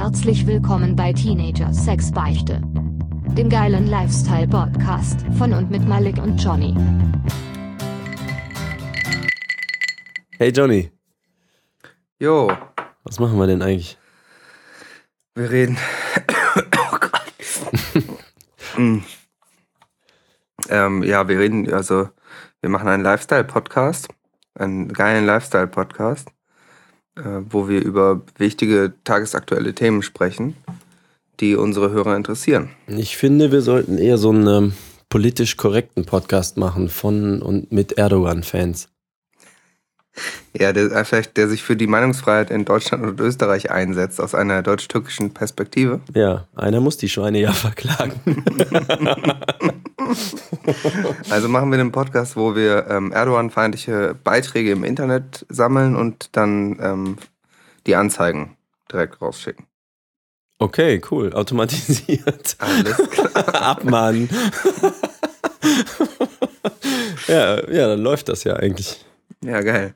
herzlich willkommen bei Teenager Sex Beichte. Dem geilen Lifestyle-Podcast von und mit Malik und Johnny. Hey Johnny, Jo, was machen wir denn eigentlich? wir reden. oh Gott. Hm. ähm, ja, wir reden, also wir machen einen Lifestyle-Podcast, einen geilen Lifestyle-Podcast, wo wir über wichtige tagesaktuelle Themen sprechen, die unsere Hörer interessieren. Ich finde, wir sollten eher so einen ähm, politisch korrekten Podcast machen von und mit Erdogan-Fans. Ja, der, äh, vielleicht, der sich für die Meinungsfreiheit in Deutschland und Österreich einsetzt, aus einer deutsch-türkischen Perspektive. Ja, einer muss die Schweine ja verklagen. Also machen wir einen Podcast, wo wir ähm, Erdogan-feindliche Beiträge im Internet sammeln und dann ähm, die Anzeigen direkt rausschicken. Okay, cool, automatisiert. Alles klar. Abmahnen. ja, ja, dann läuft das ja eigentlich. Ja, geil.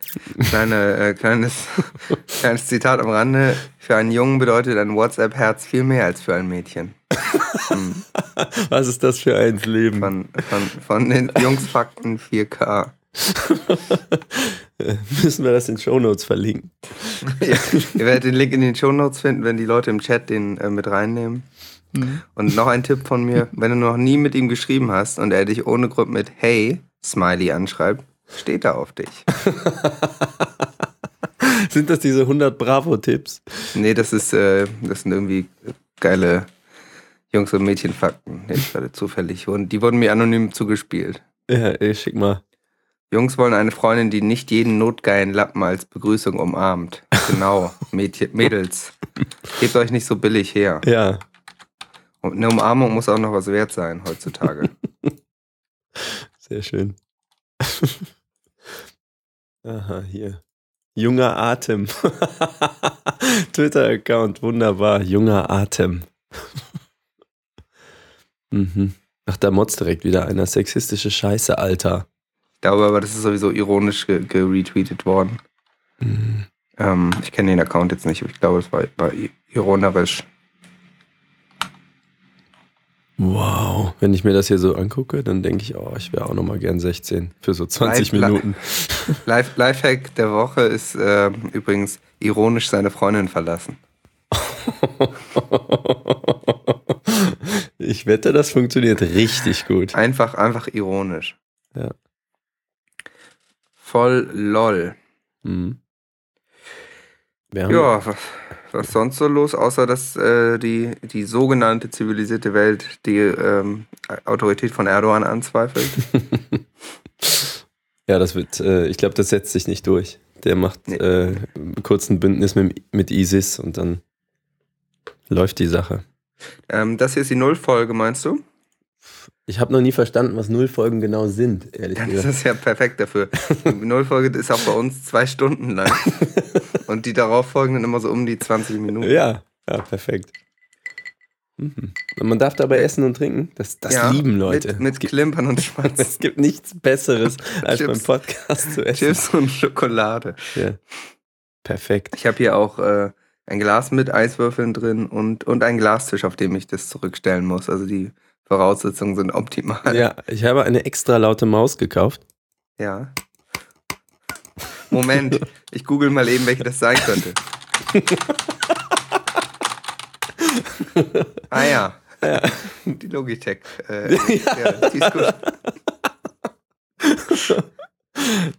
Kleine, äh, kleines, kleines Zitat am Rande. Für einen Jungen bedeutet ein WhatsApp-Herz viel mehr als für ein Mädchen. Was ist das für ein Leben? Von, von, von den Jungsfakten 4K. Müssen wir das in Shownotes verlinken? Ja, ihr werdet den Link in den Shownotes finden, wenn die Leute im Chat den äh, mit reinnehmen. Und noch ein Tipp von mir, wenn du noch nie mit ihm geschrieben hast und er dich ohne Grund mit Hey, Smiley anschreibt, steht er auf dich. Sind das diese 100 Bravo-Tipps? Nee, das ist, äh, das sind irgendwie geile Jungs- und Mädchenfakten. Jetzt gerade zufällig. Und die wurden mir anonym zugespielt. Ja, ey, schick mal. Jungs wollen eine Freundin, die nicht jeden notgeilen Lappen als Begrüßung umarmt. Genau, Mädchen, Mädels. Gebt euch nicht so billig her. Ja, Und eine Umarmung muss auch noch was wert sein heutzutage. sehr schön. Aha, hier. Junger Atem. Twitter-Account, wunderbar. Junger Atem. Mhm. Ach, da motzt direkt wieder einer. Sexistische Scheiße, Alter. Ich glaube aber, das ist sowieso ironisch ge- geretweetet worden. Mhm. Ähm, ich kenne den Account jetzt nicht, aber ich glaube, es war, war i- ironerisch. Wow. Wenn ich mir das hier so angucke, dann denke ich, oh, ich wäre auch noch mal gern 16 für so 20 Live- Minuten. Life, Lifehack der Woche ist äh, übrigens ironisch seine Freundin verlassen. ich wette, das funktioniert richtig gut. Einfach, einfach ironisch. Ja. Voll lol. Mhm. Ja, was, was sonst so los, außer dass äh, die, die sogenannte zivilisierte Welt die ähm, Autorität von Erdogan anzweifelt? Ja, das wird, äh, ich glaube, das setzt sich nicht durch. Der macht Nee. äh, kurz ein Bündnis mit, mit ISIS und dann läuft die Sache. Ähm, das hier ist die Nullfolge, meinst du? Ich habe noch nie verstanden, was Nullfolgen genau sind, ehrlich Dann ist gesagt. das ja perfekt dafür. Die Nullfolge ist auch bei uns zwei Stunden lang. Und die darauffolgenden immer so um die 20 Minuten. Ja, ja, perfekt. Mhm. Und man darf dabei essen und trinken. Das, das Ja, lieben Leute. Mit, mit gibt, Klimpern und Schmatzen. es gibt nichts Besseres, als beim Chips. Podcast zu essen. Chips und Schokolade. Ja. Perfekt. Ich habe hier auch äh, ein Glas mit Eiswürfeln drin und, und einen Glastisch, auf dem ich das zurückstellen muss. Also die Voraussetzungen sind optimal. Ja, ich habe eine extra laute Maus gekauft. Ja. Moment, ich google mal eben, welche das sein könnte. ah ja. Die Logitech. Äh, ja. die ist gut.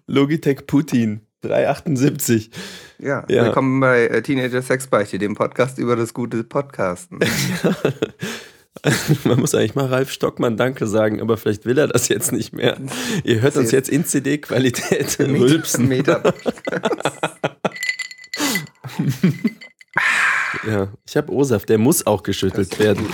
Logitech Putin 378. Ja. Ja. Willkommen bei äh, Teenager Sex Beichte, dem Podcast über das gute Podcasten. Man muss eigentlich mal Ralf Stockmann Danke sagen, aber vielleicht will er das jetzt nicht mehr. Ihr hört uns jetzt in CD-Qualität rülpsen. Meter. Ja, ich habe O-Saft, der muss auch geschüttelt werden.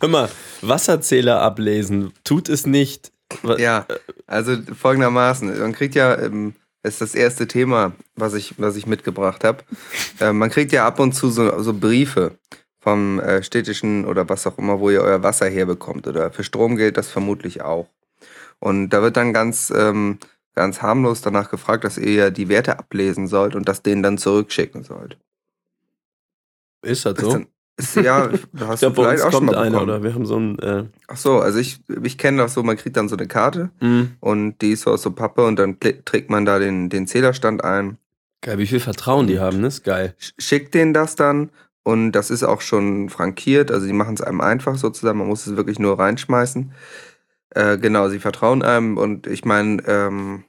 Hör mal, Wasserzähler ablesen, tut es nicht. Ja, also folgendermaßen, man kriegt ja, ähm, das ist das erste Thema, was ich, was ich mitgebracht habe. Äh, man kriegt ja ab und zu so, so Briefe vom äh, städtischen oder was auch immer, wo ihr euer Wasser herbekommt. Oder für Strom gilt das vermutlich auch. Und da wird dann ganz, ähm, ganz harmlos danach gefragt, dass ihr ja die Werte ablesen sollt und das denen dann zurückschicken sollt. Ist das Ist so? dann, ist, ja, da hast ich du vielleicht auch schon mal bekommen. oder wir haben so ein. Äh, Ach so, also ich, ich kenne das so, man kriegt dann so eine Karte mh. und die ist so aus so Pappe und dann trägt man da den, den Zählerstand ein, Geil, wie viel Vertrauen die haben, ne? Ist geil. sch- schickt denen das dann und das ist auch schon frankiert, also die machen es einem einfach sozusagen, man muss es wirklich nur reinschmeißen. Äh, genau, sie vertrauen einem und ich meine, ähm,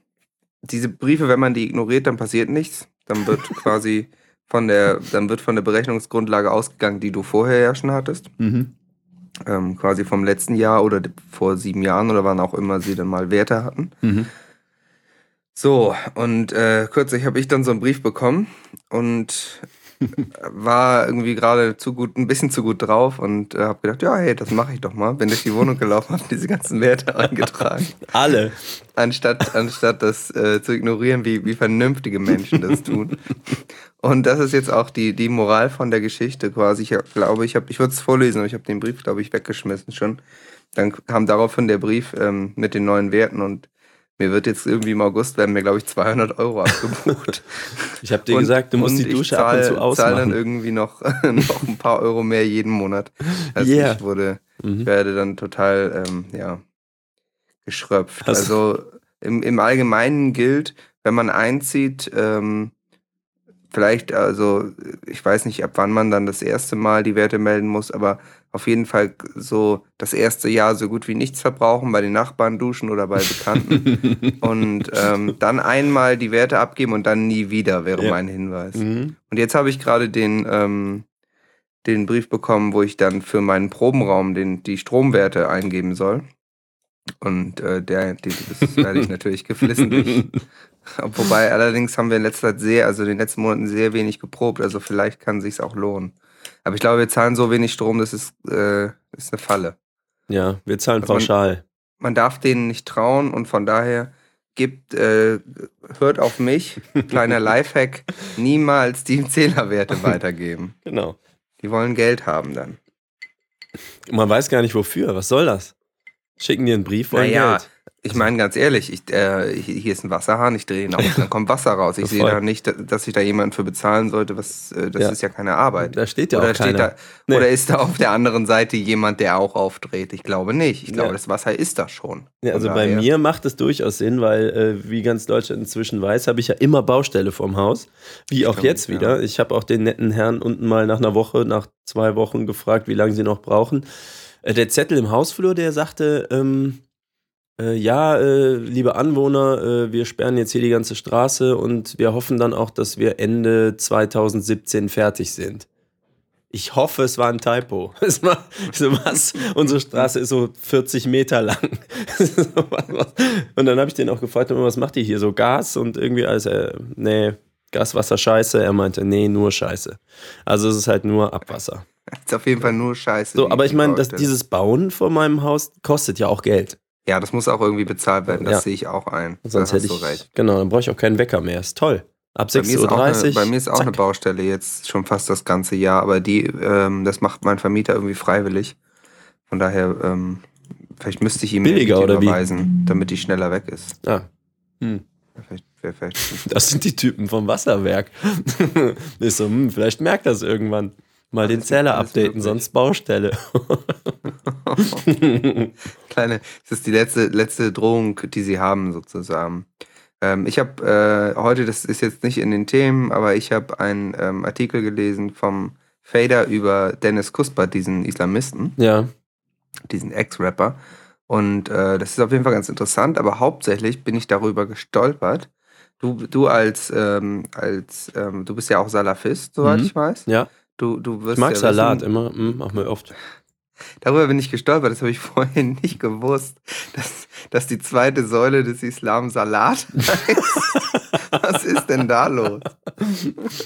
diese Briefe, wenn man die ignoriert, dann passiert nichts. Dann wird quasi von der, dann wird von der Berechnungsgrundlage ausgegangen, die du vorher ja schon hattest. Mhm. Ähm, quasi vom letzten Jahr oder vor sieben Jahren oder wann auch immer sie dann mal Werte hatten. Mhm. So, und äh, kürzlich habe ich dann so einen Brief bekommen und war irgendwie gerade zu gut, ein bisschen zu gut drauf und äh, habe gedacht, ja, hey, das mache ich doch mal. Bin durch die Wohnung gelaufen, habe diese ganzen Werte eingetragen, Alle. anstatt, anstatt das äh, zu ignorieren, wie, wie vernünftige Menschen das tun. Und das ist jetzt auch die, die Moral von der Geschichte quasi. Ich glaube, ich habe, ich würde es vorlesen, aber ich habe den Brief, glaube ich, weggeschmissen schon. Dann kam daraufhin der Brief ähm, mit den neuen Werten und mir wird jetzt irgendwie im August werden mir, glaube ich, 200 Euro abgebucht. Ich habe dir Und- gesagt, du musst die ich Dusche zahl- ab und zu zahl dann ausmachen. irgendwie noch, noch ein paar Euro mehr jeden Monat. Also Yeah. ich wurde, ich Mhm. werde dann total, ähm, ja, geschröpft. Hast- Also im, im Allgemeinen gilt, wenn man einzieht, ähm, vielleicht, also ich weiß nicht, ab wann man dann das erste Mal die Werte melden muss, aber auf jeden Fall so das erste Jahr so gut wie nichts verbrauchen, bei den Nachbarn duschen oder bei Bekannten und ähm, dann einmal die Werte abgeben und dann nie wieder, wäre Ja. mein Hinweis. Mhm. Und jetzt habe ich gerade den, ähm, den Brief bekommen, wo ich dann für meinen Probenraum den, die Stromwerte eingeben soll. Und äh, der, die, das werde ich natürlich geflissentlich. Wobei allerdings haben wir in letzter Zeit sehr, also in den letzten Monaten sehr wenig geprobt, also vielleicht kann sich's auch lohnen. Aber ich glaube, wir zahlen so wenig Strom, das ist, äh, ist eine Falle. Ja, wir zahlen Also man- pauschal. Man darf denen nicht trauen und von daher gibt, äh, hört auf mich, kleiner Lifehack, niemals die Zählerwerte weitergeben. Genau. Die wollen Geld haben dann. Man weiß gar nicht wofür. Was soll das? Schicken dir einen Brief, wollen Naja, Geld. Ich meine ganz ehrlich, ich, äh, hier ist ein Wasserhahn, ich drehe ihn auf, dann kommt Wasser raus. Ich sehe da nicht, dass ich da jemanden für bezahlen sollte, was äh, das Ja. ist ja keine Arbeit. Da steht ja oder, auch steht keiner. da, Nee. oder ist da auf der anderen Seite jemand, der auch aufdreht? Ich glaube nicht. Ich glaube, Ja. das Wasser ist da schon. Ja, also bei mir macht es durchaus Sinn, weil, äh, wie ganz Deutschland inzwischen weiß, habe ich ja immer Baustelle vorm Haus. Wie auch Stimmt, jetzt wieder. Ich habe auch den netten Herrn unten mal nach einer Woche, nach zwei Wochen gefragt, wie lange sie noch brauchen. Äh, der Zettel im Hausflur, der sagte, ähm, äh, ja, äh, liebe Anwohner, äh, wir sperren jetzt hier die ganze Straße und wir hoffen dann auch, dass wir Ende 2017 fertig sind. Ich hoffe, es war ein Typo. Es war so was. Unsere Straße ist so 40 Meter lang. und dann habe ich den auch gefragt, was macht ihr hier? So Gas und irgendwie alles, äh, nee, Gas, Wasser, Scheiße. Er meinte, nee, nur Scheiße. Also es ist halt nur Abwasser. Ist auf jeden Fall nur Scheiße. So, aber ich meine, dass dieses Bauen vor meinem Haus kostet ja auch Geld. Ja, das muss auch irgendwie bezahlt werden, das Ja. sehe ich auch ein. Sonst hätte hast ich. du recht. Genau, dann brauche ich auch keinen Wecker mehr. Ist toll. Ab Bei mir, ist auch eine, 6.30 Uhr. bei mir ist auch eine zack. Baustelle jetzt schon fast das ganze Jahr, aber die, ähm, das macht mein Vermieter irgendwie freiwillig. Von daher, ähm, vielleicht müsste ich ihm Billiger, oder wie? überweisen, damit die schneller weg ist. Ah. Hm. Ja, Vielleicht, wär vielleicht Das sind die Typen vom Wasserwerk. ist so, hm, vielleicht merkt das irgendwann. Mal den Zähler updaten, sonst Baustelle. Kleine, das ist die letzte, letzte Drohung, die sie haben, sozusagen. Ähm, ich habe äh, heute, das ist jetzt nicht in den Themen, aber ich habe einen ähm, Artikel gelesen vom Fader über Dennis Kuspert, diesen Islamisten, ja. diesen Ex-Rapper. Und äh, das ist auf jeden Fall ganz interessant, aber hauptsächlich bin ich darüber gestolpert. Du, du als, ähm, als ähm, du bist ja auch Salafist, soweit Mhm. ich weiß. Ja. Du, du wirst Ich mag ja Salat wissen, immer. Hm, machen wir oft. Darüber bin ich gestolpert, das habe ich vorher nicht gewusst, dass, dass die zweite Säule des Islam Salat heißt. Was ist denn da los?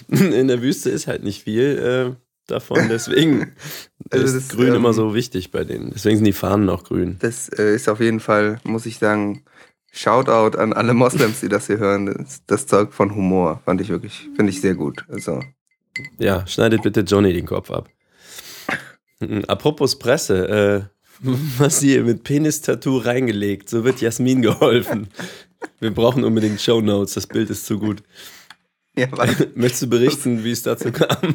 In der Wüste ist halt nicht viel äh, davon, deswegen Also ist das, grün ähm, immer so wichtig bei denen. Deswegen sind die Fahnen auch grün. Das äh, ist auf jeden Fall, muss ich sagen, Shoutout an alle Moslems, die das hier hören. Das, das Zeug von Humor fand ich wirklich, finde ich sehr gut. Also, Ja, schneidet bitte Johnny den Kopf ab. Mhm, Apropos Presse, äh, was hier mit Penis-Tattoo reingelegt, so wird Jasmin geholfen. Wir brauchen unbedingt Show Notes, das Bild ist zu gut. Ja, Möchtest du berichten, wie es dazu kam?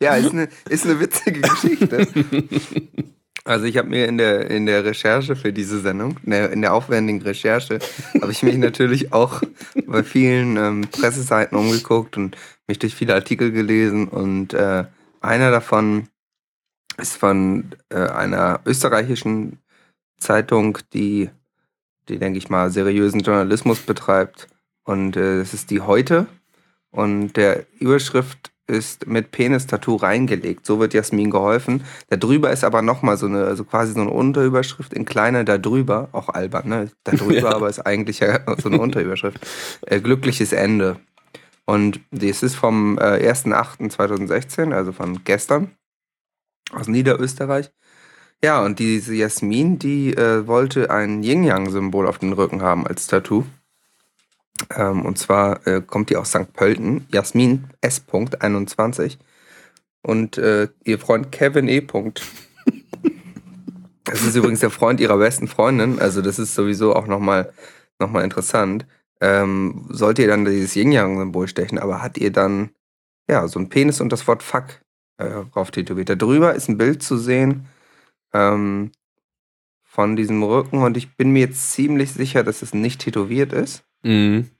ja ist, eine, ist eine witzige Geschichte. Also ich habe mir in der, in der Recherche für diese Sendung, in der, in der aufwendigen Recherche, habe ich mich natürlich auch bei vielen ähm, Presseseiten umgeguckt und mich durch viele Artikel gelesen. Und äh, einer davon ist von äh, einer österreichischen Zeitung, die, die, denke ich mal, seriösen Journalismus betreibt. Und äh, es ist die Heute. Und der Überschrift ist mit Penis-Tattoo reingelegt. So wird Jasmin geholfen. Da drüber ist aber nochmal so eine, also quasi so eine Unterüberschrift in kleiner da drüber, auch albern, ne? Da drüber, ja. aber ist eigentlich ja so eine Unterüberschrift. Äh, glückliches Ende. Und das ist vom äh, 1.8.2016, also von gestern, aus Niederösterreich. Ja, und diese Jasmin, die äh, wollte ein Yin-Yang-Symbol auf den Rücken haben als Tattoo. Ähm, und zwar äh, kommt die aus St. Pölten, Jasmin S. 21 und äh, ihr Freund Kevin E. das ist übrigens der Freund ihrer besten Freundin, also das ist sowieso auch nochmal noch mal interessant. Ähm, sollte ihr dann dieses Yin-Yang-Symbol stechen, aber hat ihr dann ja so ein Penis und das Wort Fuck äh, drauf tätowiert. Darüber ist ein Bild zu sehen ähm, von diesem Rücken und ich bin mir jetzt ziemlich sicher, dass es nicht tätowiert ist. Mhm.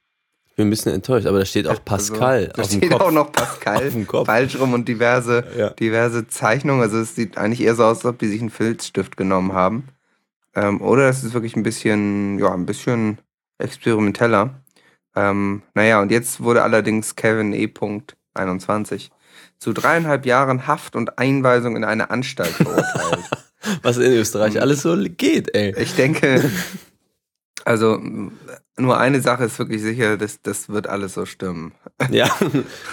Ich bin ein bisschen enttäuscht, aber da steht auch also, Pascal. Also, da steht Kopf. auch noch Pascal falsch rum und diverse, ja. diverse Zeichnungen. Also es sieht eigentlich eher so aus, als ob die sich einen Filzstift genommen haben. Ähm, oder es ist wirklich ein bisschen, ja, ein bisschen experimenteller. Ähm, naja, und jetzt wurde allerdings Kevin E. 21 zu dreieinhalb Jahren Haft und Einweisung in eine Anstalt verurteilt. Was in Österreich alles so geht, ey. Ich denke, also nur eine Sache ist wirklich sicher, das, das wird alles so stimmen. Ja,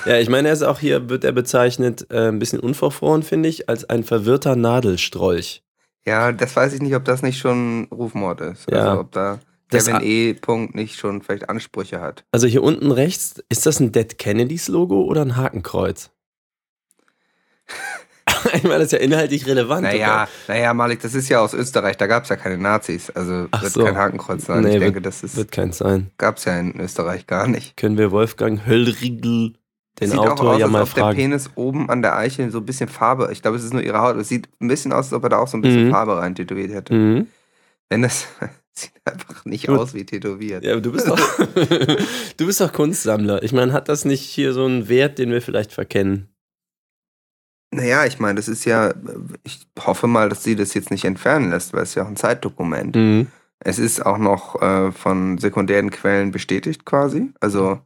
ja ich meine, er ist auch hier, wird er bezeichnet, äh, ein bisschen unverfroren, finde ich, als ein verwirrter Nadelstrolch. Ja, das weiß ich nicht, ob das nicht schon Rufmord ist. Ja. Also ob da Kevin E. Punkt nicht schon vielleicht Ansprüche hat. Also hier unten rechts, ist das ein Dead Kennedys Logo oder ein Hakenkreuz? ich meine, das ist ja inhaltlich relevant. Naja, naja, Malik, das ist ja aus Österreich, da gab es ja keine Nazis. Also Ach wird so. kein Hakenkreuz sein. Nee, ich denke, das ist. Wird keins sein. Gab es ja in Österreich gar nicht. Können wir Wolfgang Höllriegel, den sieht Autor, auch aus, ja mal als fragen. der Penis oben an der Eichel so ein bisschen Farbe. Ich glaube, es ist nur ihre Haut. Es sieht ein bisschen aus, als ob er da auch so ein bisschen mhm. Farbe rein tätowiert hätte. Mhm. Wenn das. Sieht einfach nicht Gut. aus wie tätowiert. Ja, du bist doch, du bist doch Kunstsammler. Ich meine, hat das nicht hier so einen Wert, den wir vielleicht verkennen? Naja, ich meine, das ist ja, ich hoffe mal, dass sie das jetzt nicht entfernen lässt, weil es ja auch ein Zeitdokument. Mhm. Es ist auch noch äh, von sekundären Quellen bestätigt quasi. Also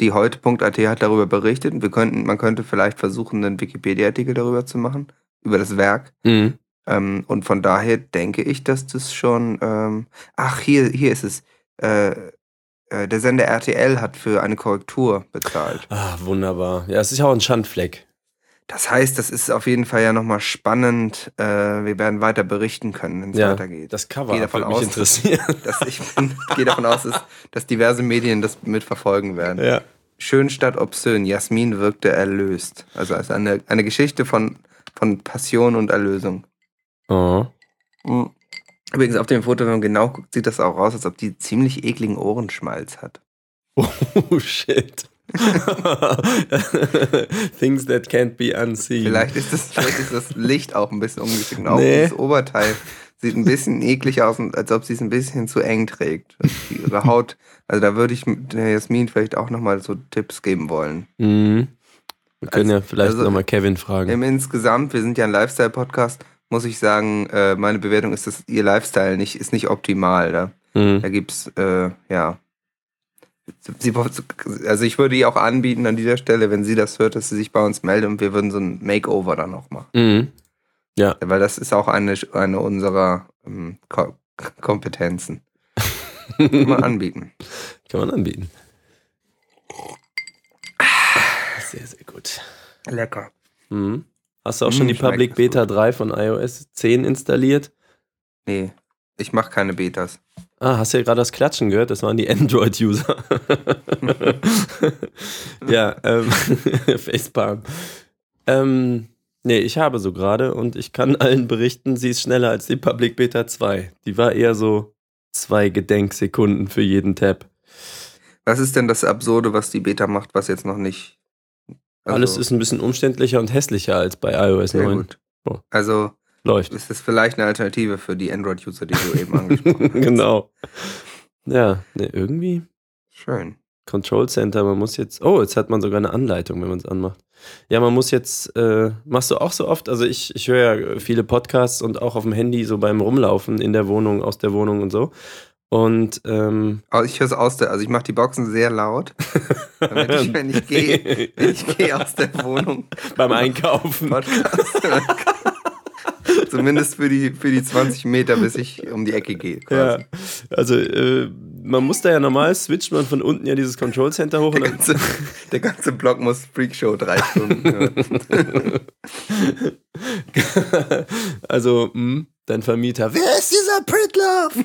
die heute.at hat darüber berichtet wir könnten, man könnte vielleicht versuchen, einen Wikipedia-Artikel darüber zu machen, über das Werk. Mhm. Ähm, und von daher denke ich, dass das schon. Ähm, ach, hier, hier ist es. Äh, äh, der Sender RTL hat für eine Korrektur bezahlt. Ah, wunderbar. Ja, es ist ja auch ein Schandfleck. Das heißt, das ist auf jeden Fall ja nochmal spannend. Äh, wir werden weiter berichten können, wenn es ja, weitergeht. Das Cover gehe davon aus, mich interessieren. Dass, dass ich gehe davon aus, dass, dass, diverse Medien das mitverfolgen werden. Ja. Schön statt obszön. Jasmin wirkte erlöst. Also als eine, eine Geschichte von, von Passion und Erlösung. Oh. Übrigens, auf dem Foto, wenn man genau guckt, sieht das auch aus, als ob die ziemlich ekligen Ohrenschmalz hat. Oh, shit. Things that can't be unseen. Vielleicht ist das, vielleicht ist das Licht auch ein bisschen ungeschickt. Auch nee. das Oberteil sieht ein bisschen eklig aus, als ob sie es ein bisschen zu eng trägt. Ihre Haut, also da würde ich der Jasmin vielleicht auch nochmal so Tipps geben wollen. Mhm. Wir können also, ja vielleicht also nochmal Kevin fragen. Im Insgesamt, wir sind ja ein Lifestyle-Podcast, muss ich sagen, äh, meine Bewertung ist, dass ihr Lifestyle nicht, ist nicht optimal. Da, mhm. da gibt es, äh, ja, Sie, also ich würde ihr auch anbieten an dieser Stelle, wenn sie das hört, dass sie sich bei uns meldet und wir würden so ein Makeover dann noch machen. Mhm. Ja. Weil das ist auch eine, eine unserer ähm, Ko Kompetenzen. Kann man anbieten. Kann man anbieten. Sehr, sehr gut. Lecker. Mhm. Hast du auch schon mmh, die Public Beta gut. 3 von iOS 10 installiert? Nee, ich mache keine Betas. Ah, hast du ja gerade das Klatschen gehört? Das waren die Android-User. ja, ähm, Facepalm. Ähm, nee, ich habe so gerade und ich kann allen berichten, sie ist schneller als die Public Beta 2. Die war eher so zwei Gedenksekunden für jeden Tab. Was ist denn das Absurde, was die Beta macht, was jetzt noch nicht. also- Alles ist ein bisschen umständlicher und hässlicher als bei iOS sehr 9. gut. So. Also Läuft. ist das vielleicht eine Alternative für die Android-User, die du eben angesprochen hast. genau. Ja, ne, irgendwie Schön. Control Center, man muss jetzt, oh, jetzt hat man sogar eine Anleitung, wenn man es anmacht. Ja, man muss jetzt, äh, machst du auch so oft, also ich, ich höre ja viele Podcasts und auch auf dem Handy so beim Rumlaufen in der Wohnung, aus der Wohnung und so. Und ähm, Aber ich höre es aus der, also ich mache die Boxen sehr laut, damit ich, wenn ich gehe, wenn ich gehe aus der Wohnung, beim Einkaufen. Podcast. Zumindest für die, für die 20 Meter, bis ich um die Ecke gehe. Ja, Quasi. also äh, man muss da ja normal switcht man von unten ja dieses Control Center hoch Der, ganze, der ganze Block muss Freakshow drei Stunden also mh, dein Vermieter, wer ist dieser Pritlove?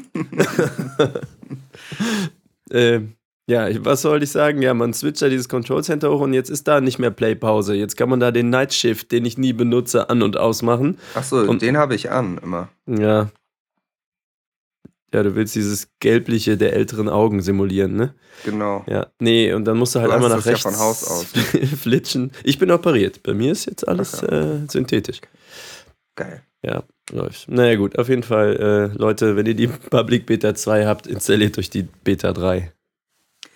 äh, ja, was soll ich sagen? Ja, man switcht da dieses Control Center hoch und jetzt ist da nicht mehr Play-Pause. Jetzt kann man da den Night Shift, den ich nie benutze, an- und ausmachen. Achso, Und- den habe ich an immer. Ja. Ja, du willst dieses Gelbliche der älteren Augen simulieren, ne? Genau. Ja, nee, und dann musst du halt Du einmal nach das ja rechts von Haus aus. flitschen. Ich bin operiert. Bei mir ist jetzt alles Ach äh, synthetisch. Geil. Ja, läuft. Naja, gut, auf jeden Fall, äh, Leute, wenn ihr die Public Beta 2 habt, installiert euch die Beta 3.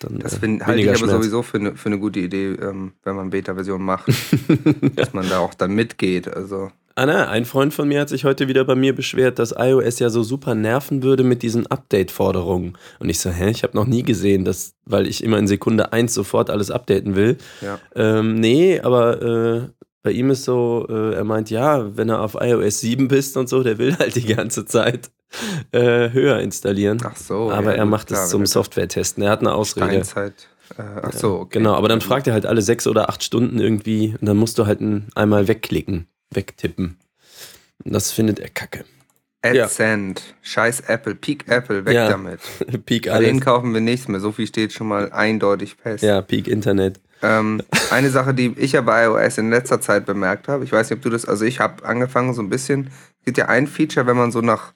Dann, Das äh, find, halte ich aber Schmerz. sowieso für eine für eine gute Idee, ähm, wenn man Beta-Version macht, dass man da auch dann mitgeht. Also Anna, ein Freund von mir hat sich heute wieder bei mir beschwert, dass iOS ja so super nerven würde mit diesen Update-Forderungen. Und ich so, hä, ich habe noch nie gesehen, dass, weil ich immer in Sekunde 1 sofort alles updaten will. ja. Ähm, nee, aber äh, bei ihm ist so, äh, er meint, ja, wenn er auf iOS 7 bist und so, der will halt die ganze Zeit äh, höher installieren. Ach so. aber ja, er gut, macht es zum Software-Testen. Er hat eine Ausrede. Steinzeit. Äh, ach so, okay. Genau, aber dann fragt er halt alle sechs oder acht Stunden irgendwie und dann musst du halt ein, einmal wegklicken, wegtippen. Und das findet er kacke. ja. AdSend. Scheiß Apple. Peak Apple. Weg Ja. damit. Peak Bei denen alles. kaufen wir nichts mehr. So viel steht schon mal eindeutig fest. Ja, Peak Internet. Ähm, eine Sache, die ich ja bei iOS in letzter Zeit bemerkt habe, ich weiß nicht, ob du das, also ich habe angefangen so ein bisschen, es gibt ja ein Feature, wenn man so nach,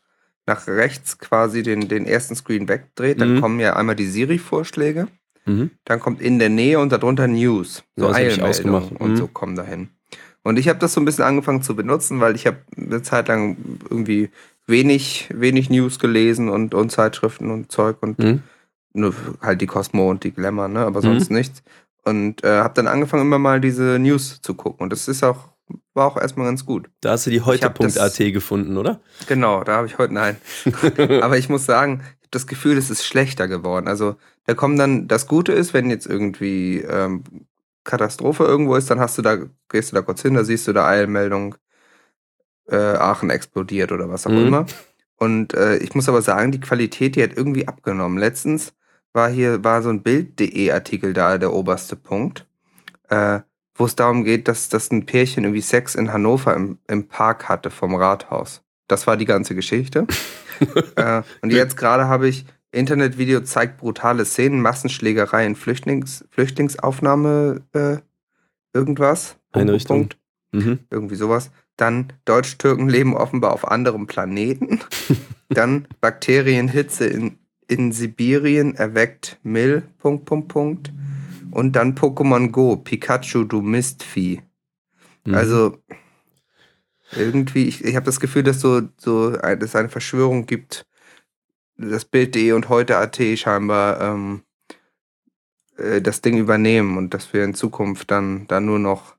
nach rechts quasi den, den ersten Screen wegdreht, dann Mhm. kommen ja einmal die Siri-Vorschläge, Mhm. dann kommt in der Nähe und darunter News, so Ja, Eilmeldungen und Mhm. so kommen dahin. Und ich habe das so ein bisschen angefangen zu benutzen, weil ich habe eine Zeit lang irgendwie wenig, wenig News gelesen und, und Zeitschriften und Zeug und Mhm. nur halt die Cosmo und die Glamour, ne? aber Mhm. sonst nichts. Und äh, habe dann angefangen, immer mal diese News zu gucken. Und das ist auch, war auch erstmal ganz gut. Da hast du die heute.at gefunden, oder? Genau, da habe ich heute, nein. aber ich muss sagen, ich habe das Gefühl, es ist schlechter geworden. Also da kommen dann, das Gute ist, wenn jetzt irgendwie ähm, Katastrophe irgendwo ist, dann hast du da, gehst du da kurz hin, da siehst du da Eilmeldung, äh, Aachen explodiert oder was auch Mhm. immer. Und äh, ich muss aber sagen, die Qualität, die hat irgendwie abgenommen. Letztens war hier, war so ein Bild.de Artikel da, der oberste Punkt, äh, wo es darum geht, dass, dass ein Pärchen irgendwie Sex in Hannover im, im Park hatte vom Rathaus. Das war die ganze Geschichte. äh, und jetzt gerade habe ich Internetvideo zeigt brutale Szenen, Massenschlägerei in Flüchtlings, Flüchtlingsaufnahme, äh, irgendwas. Einrichtung. Mhm. Irgendwie sowas. Dann Deutsch-Türken leben offenbar auf anderem Planeten. Dann Bakterienhitze in, in Sibirien erweckt Mill. Punkt, Punkt, Punkt. Und dann Pokémon Go, Pikachu, du Mistvieh. Mhm. Also irgendwie, ich, ich habe das Gefühl, dass so, so ein, dass es eine Verschwörung gibt, dass Bild.de und heute.at scheinbar ähm, äh, das Ding übernehmen und dass wir in Zukunft dann, dann nur noch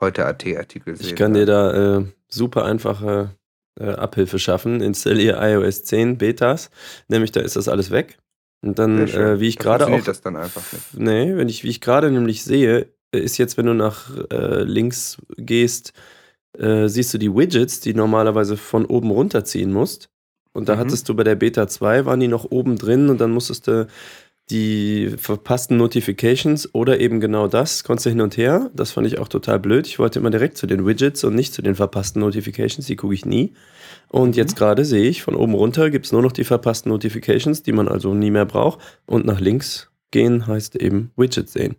heute.at Artikel sehen. Ich kann dir da äh, super einfache äh, Abhilfe schaffen. Installiere iOS 10 Betas, nämlich da ist das alles weg. Und dann, äh, wie ich gerade auch. das dann einfach nicht. Nee, wenn ich, wie ich gerade nämlich sehe, äh, ist jetzt, wenn du nach äh, links gehst, äh, siehst du die Widgets, die normalerweise von oben runterziehen musst. Und da Mhm. hattest du bei der Beta 2, waren die noch oben drin und dann musstest du die verpassten Notifications oder eben genau das, konntest du hin und her. Das fand ich auch total blöd. Ich wollte immer direkt zu den Widgets und nicht zu den verpassten Notifications, die gucke ich nie. Und Mhm. jetzt gerade sehe ich, von oben runter gibt es nur noch die verpassten Notifications, die man also nie mehr braucht. Und nach links gehen heißt eben Widgets sehen.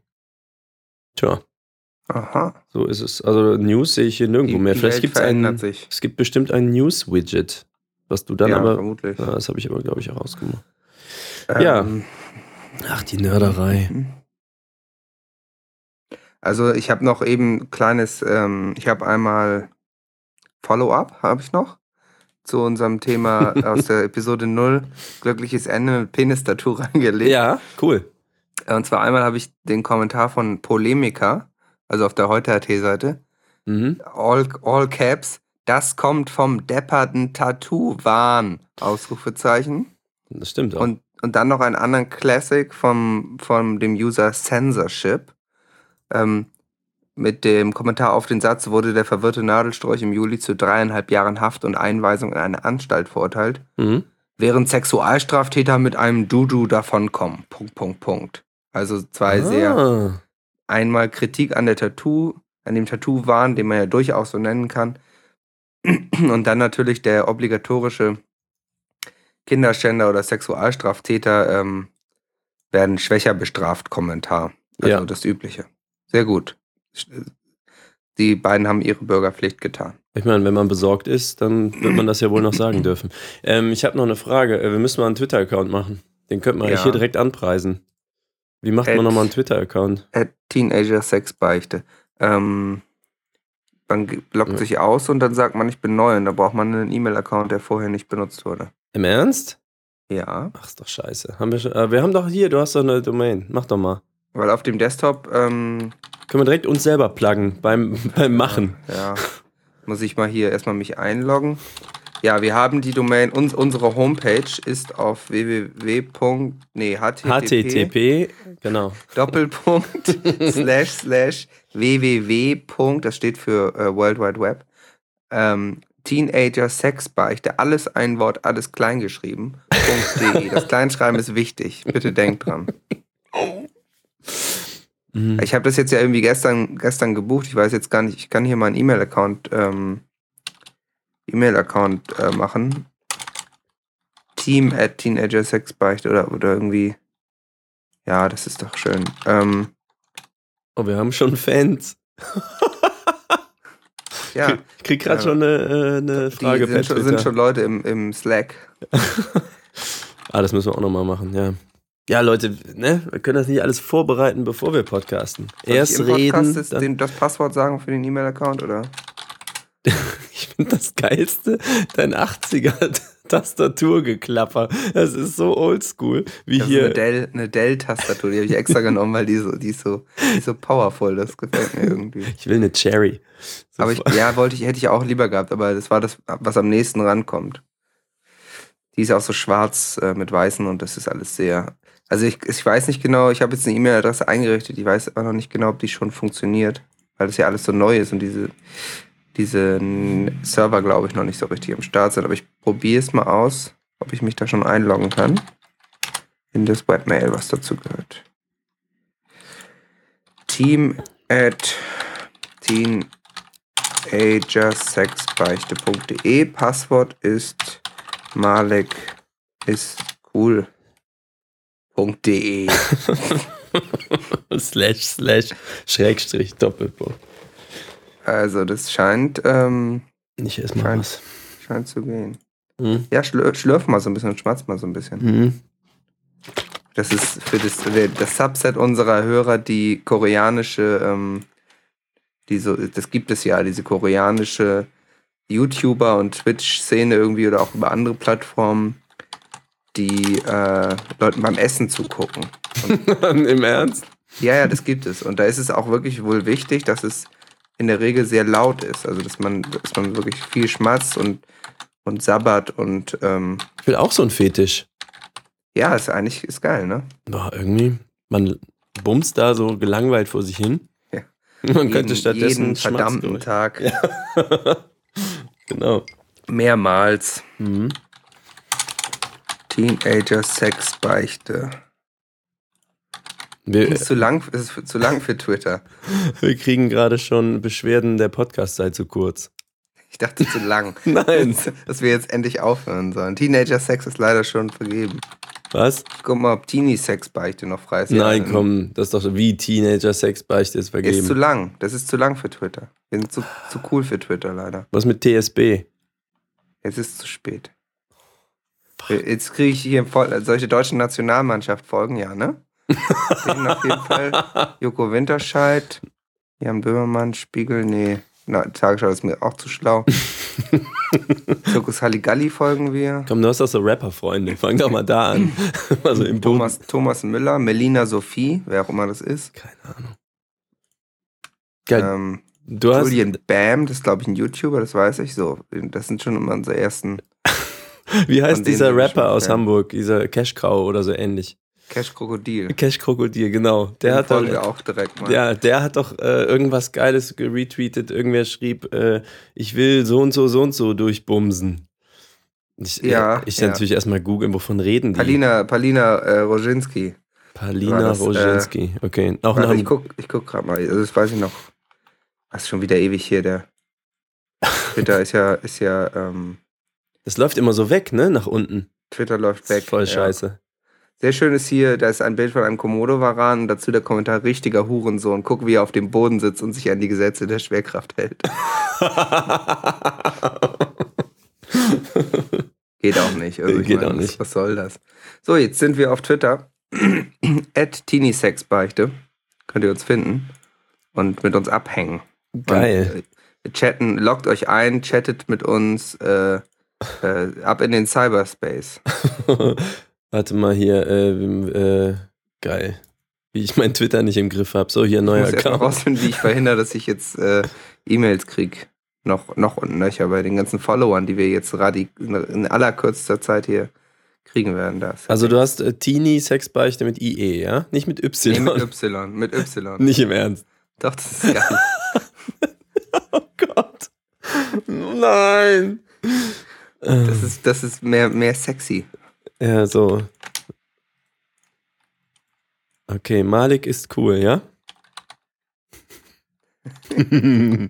Tja, Aha. so ist es. Also News sehe ich hier nirgendwo Die- mehr. die Vielleicht gibt es verändert ein, sich. es gibt bestimmt ein News-Widget. Was du dann ja, aber. vermutlich. Ja, das habe ich aber, glaube ich, auch ausgemacht. ja. Ähm, Ach, die Nörderei. Also ich habe noch eben ein kleines, ähm, ich habe einmal Follow-up, habe ich noch, zu unserem Thema aus der Episode 0, glückliches Ende mit Penis-Tattoo reingelegt. Ja, cool. Und zwar einmal habe ich den Kommentar von Polemica, also auf der Heute.at-Seite, Mhm. all, all Caps, das kommt vom depperten Tattoo-Wahn, Ausrufezeichen. Das stimmt auch. Und, und dann noch einen anderen Classic vom, von dem User Censorship. Ähm, mit dem Kommentar auf den Satz wurde der verwirrte Nadelsträuch im Juli zu dreieinhalb Jahren Haft und Einweisung in eine Anstalt verurteilt, mhm. während Sexualstraftäter mit einem Dudu davonkommen. Punkt, Punkt, Punkt. Also zwei sehr Ah. einmal Kritik an der Tattoo, an dem Tattoo-Wahn, den man ja durchaus so nennen kann. Und dann natürlich der obligatorische Kinderschänder oder Sexualstraftäter ähm, werden schwächer bestraft, Kommentar. Also Ja. das Übliche. Sehr gut. Die beiden haben ihre Bürgerpflicht getan. Ich meine, wenn man besorgt ist, dann wird man das ja wohl noch sagen dürfen. Ähm, ich habe noch eine Frage. Äh, Wir müssen mal einen Twitter-Account machen. Den könnte man Ja. hier direkt anpreisen. Wie macht At- man nochmal einen Twitter-Account? At Teenager Sexbeichte. Ähm, man loggt Ja. sich aus und dann sagt man, ich bin neu und da braucht man einen E-Mail-Account, der vorher nicht benutzt wurde. Im Ernst? Ja. Ach, ist doch scheiße. Haben wir, schon, äh, wir haben doch hier, du hast doch eine Domain. Mach doch mal. Weil auf dem Desktop ähm, Können wir direkt uns selber pluggen beim, beim Machen. Ja. Muss ich mal hier erstmal mich einloggen. Ja, wir haben die Domain, uns, unsere Homepage ist auf www. Nee, http, HTTP, genau. Doppelpunkt slash slash www. Das steht für äh, World Wide Web. Ähm, Teenager Sexbeichte, alles ein Wort, alles klein geschrieben. .de. Das Kleinschreiben ist wichtig. Bitte denkt dran. Mhm. Ich habe das jetzt ja irgendwie gestern, gestern gebucht. Ich weiß jetzt gar nicht, ich kann hier meinen E-Mail-Account ähm, E-Mail-Account äh, machen. Team at Teenager Sexbeichte oder, oder irgendwie. Ja, das ist doch schön. Ähm, Oh, wir haben schon Fans. ja, Ich krieg gerade Ja. schon eine, äh, eine Frage per sind schon, sind schon Leute im, im Slack. ah, das müssen wir auch nochmal machen, ja. Ja, Leute, ne, wir können das nicht alles vorbereiten, bevor wir podcasten. Soll Erst ich Podcast reden, den, das Passwort sagen für den E-Mail-Account, oder? ich finde das Geilste, dein 80er-Tastaturgeklapper. Das ist so oldschool, wie Das ist hier. eine Dell, eine Dell-Tastatur, die habe ich extra genommen, weil die so, die ist so, die ist so powerful, das gefällt mir irgendwie. Ich will eine Cherry. So Aber ich, ja, wollte ich, hätte ich auch lieber gehabt, aber das war das, was am nächsten rankommt. Die ist auch so schwarz äh, mit weißen und das ist alles sehr. Also ich, ich weiß nicht genau, ich habe jetzt eine E-Mail-Adresse eingerichtet, ich weiß aber noch nicht genau, ob die schon funktioniert, weil das ja alles so neu ist und diese, diese Server, glaube ich, noch nicht so richtig am Start sind. Aber ich probiere es mal aus, ob ich mich da schon einloggen kann. In das Webmail, was dazu gehört. Team at teen agersexbeichte.de. Passwort ist Malek ist cool. .de. slash, slash, Schrägstrich, Doppelpunkt. Also das scheint, ähm, Ich esse mal Scheint- was. scheint zu gehen. Hm? Ja, schlür, schlürf mal so ein bisschen und schmatz mal so ein bisschen. Hm. Das ist für das, das Subset unserer Hörer die koreanische, ähm, die so, das gibt es ja, diese koreanische YouTuber und Twitch-Szene irgendwie oder auch über andere Plattformen, die äh, Leuten beim Essen zugucken. Im Ernst? Ja, ja, das gibt es. Und da ist es auch wirklich wohl wichtig, dass es in der Regel sehr laut ist. Also dass man, dass man wirklich viel schmatzt und, und sabbert und ähm, Ich will auch so einen Fetisch. ja, ist eigentlich ist geil, ne? Boah, irgendwie, man bumst da so gelangweilt vor sich hin. Ja. Man könnte stattdessen jeden verdammten Tag Ja. genau. mehrmals Mhm. Teenager Sex Beichte. Wir, Ist zu lang, ist zu lang für Twitter. wir kriegen gerade schon Beschwerden, der Podcast sei zu kurz. Ich dachte zu lang. Nein. Dass wir jetzt endlich aufhören sollen. Teenager Sex ist leider schon vergeben. Was? Guck mal, ob Teenie Sex Beichte noch frei ist. Nein, komm, das ist doch so wie Teenager-Sex-Beichte ist Ist zu vergeben. lang. Das ist zu lang für Twitter. Wir sind zu, zu cool für Twitter leider. Was mit TSB? Jetzt ist es zu spät. Jetzt kriege ich hier voll, solche deutschen Nationalmannschaft folgen, ja, ne? Auf jeden Fall Joko Winterscheid, Jan Böhmermann, Spiegel, nee. Na, Tagesschau ist mir auch zu schlau. Zirkus Halligalli folgen wir. Komm, du hast doch so Rapper-Freunde. Fang doch mal da an. also im Boden. Thomas, Thomas Müller, Melina Sophie, wer auch immer das ist. Keine Ahnung. Geil. Ähm, du hast. Julian Bam, das ist glaube ich ein YouTuber, das weiß ich so. Das sind schon immer unsere ersten Wie heißt dieser Rapper aus. Hamburg? Dieser Cash Cow oder so ähnlich. Cash Krokodil. Cash Krokodil, genau. Der Den hat doch, wir auch direkt mal. ja, der hat doch äh, irgendwas Geiles retweetet. Irgendwer schrieb, äh, ich will so und so, so und so durchbumsen. Ich, Ja, äh, ich ja. natürlich erstmal googeln, wovon reden die? Palina, Palina äh, Roginski. Palina das, äh, Roginski. okay. Auch Warte, ich guck, ich guck gerade mal. Also das weiß ich noch. Das ist schon wieder ewig hier, der. Twitter ist ja, ist ja, ähm, das läuft immer so weg, ne? Nach unten. Twitter läuft weg. voll ja. scheiße. Sehr schön ist hier, da ist ein Bild von einem Komodo-Varan und dazu der Kommentar richtiger Hurensohn. Guck, wie er auf dem Boden sitzt und sich an die Gesetze der Schwerkraft hält. Geht auch nicht. Also Geht meine, auch nicht. Was, soll das? So, jetzt sind wir auf Twitter. At TeenySexbeichte. Könnt ihr uns finden und mit uns abhängen. Geil. Und, äh, chatten, loggt euch ein, chattet mit uns äh, äh, ab in den Cyberspace. Warte mal hier, äh, äh, geil. Wie ich mein Twitter nicht im Griff habe. So, hier Ich neuer muss erst mal Account. rausfinden, wie ich verhindere, dass ich jetzt äh, E-Mails krieg. Noch, noch und nöcher bei den ganzen Followern, die wir jetzt in aller kürzester Zeit hier kriegen werden. Das. Also du hast äh, Teenie Sexbeichte mit IE, ja? Nicht mit Y. nee, mit Y. Mit Y. Nicht im Ernst. Doch, das ist geil. Oh Gott. Nein. Das ist, das ist mehr, mehr sexy. Ja, so. Okay, Malik ist cool, ja?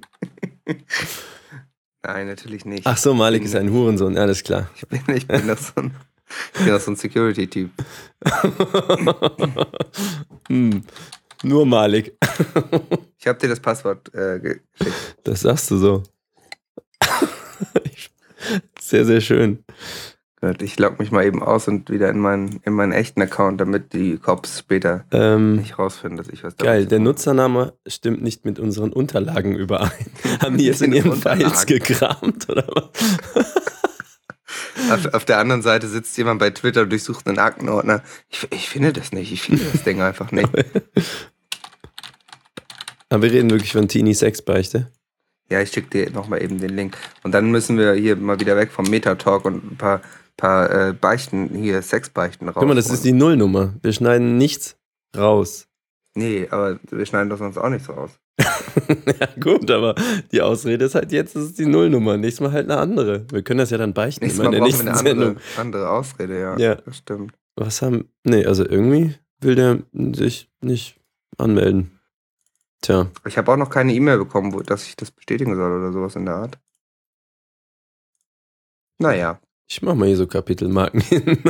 Nein, natürlich nicht. Ach so, Malik ist ein Hurensohn, alles klar. Ich bin, ich bin doch so ein, ich so ein Security-Typ. hm. Nur Malik. Ich habe dir das Passwort äh, geschickt. Das sagst du so. Sehr, sehr schön. Gut, Ich logge mich mal eben aus und wieder in meinen, in meinen echten Account, damit die Cops später Ähm, nicht rausfinden, dass ich was damit geil, der. Nutzername stimmt nicht mit unseren Unterlagen überein. Haben die jetzt in den ihren Files gekramt oder was? Auf, auf der anderen Seite sitzt jemand bei Twitter und durchsucht einen Aktenordner. Ich, ich finde das nicht. Ich finde das Ding einfach nicht. Aber wir reden wirklich von Teenie Sexbeichte. Ja, ich schicke dir nochmal eben den Link. Und dann müssen wir hier mal wieder weg vom Metatalk und ein paar, paar äh, Beichten, hier Sexbeichten raus. Guck mal, das ist die Nullnummer. Wir schneiden nichts raus. Nee, aber wir schneiden das sonst auch nicht so raus. ja, gut, aber die Ausrede ist halt jetzt, das ist die Nullnummer. Nächstes Mal halt eine andere. Wir können das ja dann beichten Nächstes Mal in der brauchen wir nächsten eine andere, Sendung. andere Ausrede, ja. Ja. Das stimmt. Was haben. Nee, also irgendwie will der sich nicht anmelden. Tja. Ich habe auch noch keine E-Mail bekommen, wo, dass ich das bestätigen soll oder sowas in der Art. Naja, Ich mach mal hier so Kapitelmarken hin.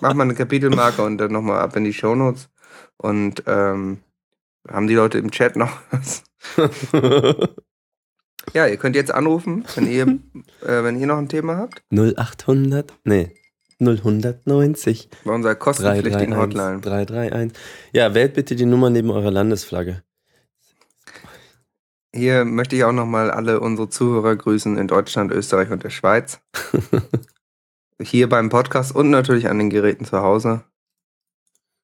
mach mal eine Kapitelmarke und dann nochmal ab in die Shownotes. Und ähm, haben die Leute im Chat noch was? Ja, ihr könnt jetzt anrufen, wenn ihr, äh, wenn ihr noch ein Thema habt. 0800, nee, 0190 Bei unserer kostenpflichtigen 331 Hotline. 331. Ja, wählt bitte die Nummer neben eurer Landesflagge. Hier möchte ich auch nochmal alle unsere Zuhörer grüßen in Deutschland, Österreich und der Schweiz. Hier beim Podcast und natürlich an den Geräten zu Hause.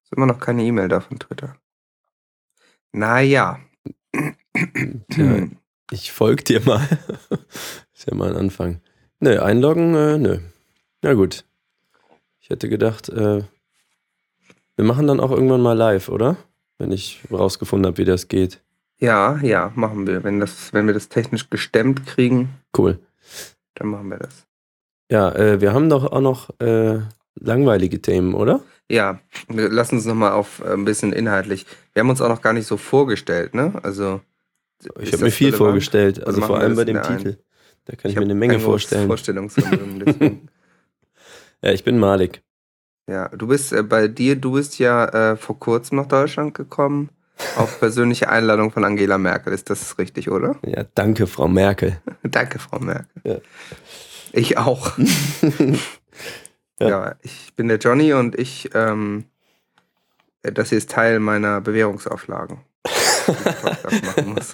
Ist immer noch keine E-Mail da von Twitter. Naja. Tja, ich folg dir mal. Ist ja mal ein Anfang. Nö, einloggen, äh, nö. Na gut. Ich hätte gedacht, äh, wir machen dann auch irgendwann mal live, oder? Wenn ich rausgefunden habe, wie das geht. Ja, ja, machen wir. Wenn, das, wenn wir das technisch gestemmt kriegen, Cool. dann machen wir das. Ja, äh, wir haben doch auch noch äh, langweilige Themen, oder? Ja, wir lassen uns nochmal auf äh, ein bisschen inhaltlich. Wir haben uns auch noch gar nicht so vorgestellt, ne? Also. Ich ist habe mir das viel relevant? vorgestellt, also machen vor wir allem das bei in dem der einen? Titel. Da kann ich, hab mir eine Menge kein großes vorstellen. Vorstellungsvermögen, deswegen. Ja, ich bin Malik. Ja, du bist äh, bei dir, du bist ja äh, vor kurzem nach Deutschland gekommen, auf persönliche Einladung von Angela Merkel. Ist das richtig, oder? Ja, danke, Frau Merkel. Danke, Frau Merkel. Ja. Ich auch. Ja. Ja. ich bin der Johnny und ich, ähm, das hier ist Teil meiner Bewährungsauflagen. ich.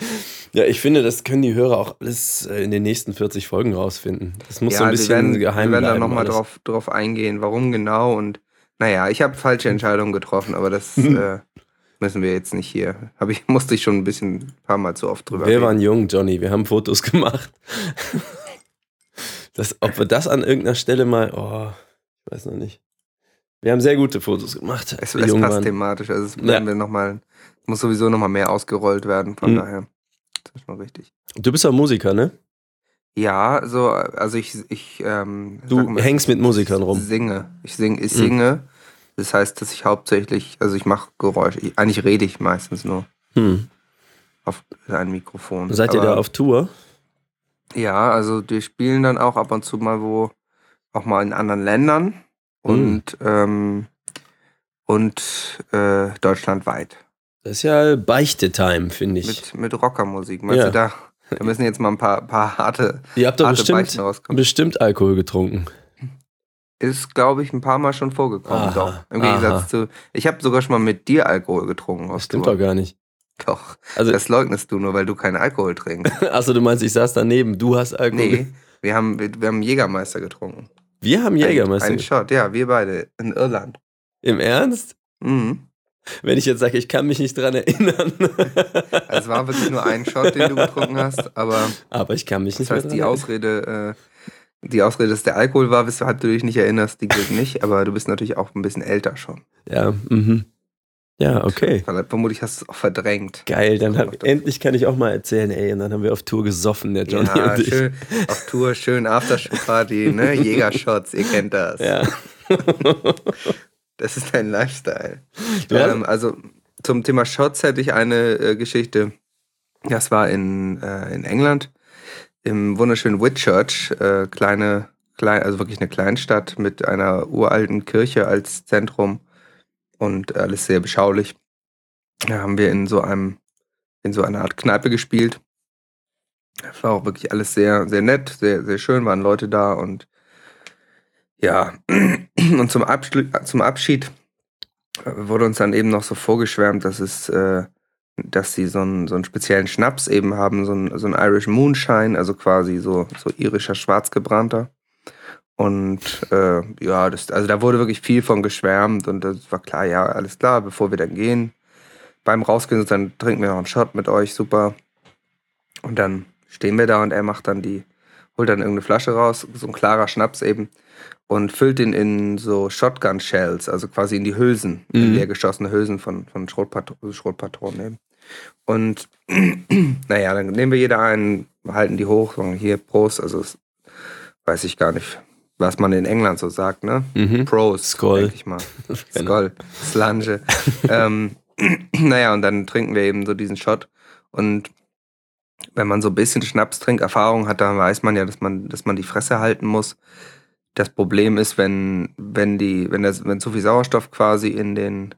Ja, ich finde, das können die Hörer auch alles äh, in den nächsten 40 Folgen rausfinden. Das muss so ein bisschen werden, geheim wir werden da bleiben. nochmal drauf, drauf eingehen, warum genau und naja, ich habe falsche Entscheidungen getroffen, aber das äh, müssen wir jetzt nicht hier. Hab ich, musste ich schon ein bisschen ein paar Mal zu oft drüber Wir reden. waren jung, Johnny. Wir haben Fotos gemacht. Das, ob wir das an irgendeiner Stelle mal. Oh, ich weiß noch nicht. Wir haben sehr gute Fotos gemacht. Es, es passt waren. thematisch, also es Ja. wir noch mal, muss sowieso nochmal mehr ausgerollt werden, von Mhm. daher. Das ist schon richtig. Du bist auch Musiker, ne? Ja, so, also ich, ich ähm, Du mal, hängst mit Musikern rum. singe. Ich singe, ich Mhm. Das heißt, dass ich hauptsächlich, also ich mache Geräusche. Ich, eigentlich rede ich meistens nur Hm. auf ein Mikrofon. Seid ihr Aber- da auf Tour? Ja, also wir spielen dann auch ab und zu mal wo, auch mal in anderen Ländern und, ähm, und äh, deutschlandweit. Das ist ja Beichte-Time, finde ich. Mit, mit Rockermusik. Meinst Ja. du, da, da müssen jetzt mal ein paar, paar harte, Ihr habt doch bestimmt, bestimmt Alkohol getrunken. Ist, glaube ich, ein paar Mal schon vorgekommen. Aha, Doch. Im aha. Gegensatz zu. Ich habe sogar schon mal mit dir Alkohol getrunken. Das stimmt Tour. doch gar nicht. Doch. Also, Das leugnest du nur, weil du keinen Alkohol trinkst. achso, du meinst, ich saß daneben, du hast Alkohol. nee. Wir haben, wir, wir haben Jägermeister getrunken. Wir haben Jägermeister. Ein, ein Shot, ja, wir beide in Irland. Im Ernst? Mhm. Wenn ich jetzt sage, ich kann mich nicht dran erinnern. Also es war wirklich nur ein Shot, den du getrunken hast, aber Aber ich kann mich das nicht heißt, mehr die dran Ausrede, äh, die Ausrede, dass der Alkohol war, weshalb du dich nicht erinnerst, die gilt nicht, aber du bist natürlich auch ein bisschen älter schon. Ja, mhm. Ja, okay. Vermutlich hast du es auch verdrängt. Geil, dann hab, endlich kann ich auch mal erzählen, ey, und dann haben wir auf Tour gesoffen, der Johnny ja, und ich. schön auf Tour, schön Aftershow-Party, ne? Jägershots, ihr kennt das. Ja. Das ist dein Lifestyle. Hast- Ähm, also zum Thema Shots hätte ich eine äh, Geschichte. Das war in, äh, in England, im wunderschönen Whitchurch, äh, kleine, klein, also wirklich eine Kleinstadt mit einer uralten Kirche als Zentrum und alles sehr beschaulich. Da haben wir in so einem, in so einer Art Kneipe gespielt. Das war auch wirklich alles sehr, sehr nett, sehr, sehr schön, waren Leute da und ja, und zum, Abschlu zum Abschied wurde uns dann eben noch so vorgeschwärmt, dass es, äh, dass sie so einen, so einen speziellen Schnaps eben haben, so einen, so einen Irish Moonshine, also quasi so, so irischer Schwarzgebrannter. Und äh, ja, das, also da wurde wirklich viel von geschwärmt und das war klar, ja, alles klar, bevor wir dann gehen. Beim Rausgehen, dann trinken wir noch einen Shot mit euch, super. Und dann stehen wir da und er macht dann die, holt dann irgendeine Flasche raus, so ein klarer Schnaps eben, und füllt ihn in so Shotgun-Shells, also quasi in die Hülsen, in Mhm. leer geschossene Hülsen von, von Schrotpatro Schrotpatronen eben. Und naja, dann nehmen wir jeder einen, halten die hoch, sagen hier Prost, also weiß ich gar nicht, was man in England so sagt, ne? Mhm. Prost, Skoll. denke ich mal. Skoll, Slange. ähm, naja, und dann trinken wir eben so diesen Shot. Und wenn man so ein bisschen Schnapstrinkerfahrung hat, dann weiß man ja, dass man, dass man die Fresse halten muss. Das Problem ist, wenn, wenn die, wenn das, wenn zu viel Sauerstoff quasi in den,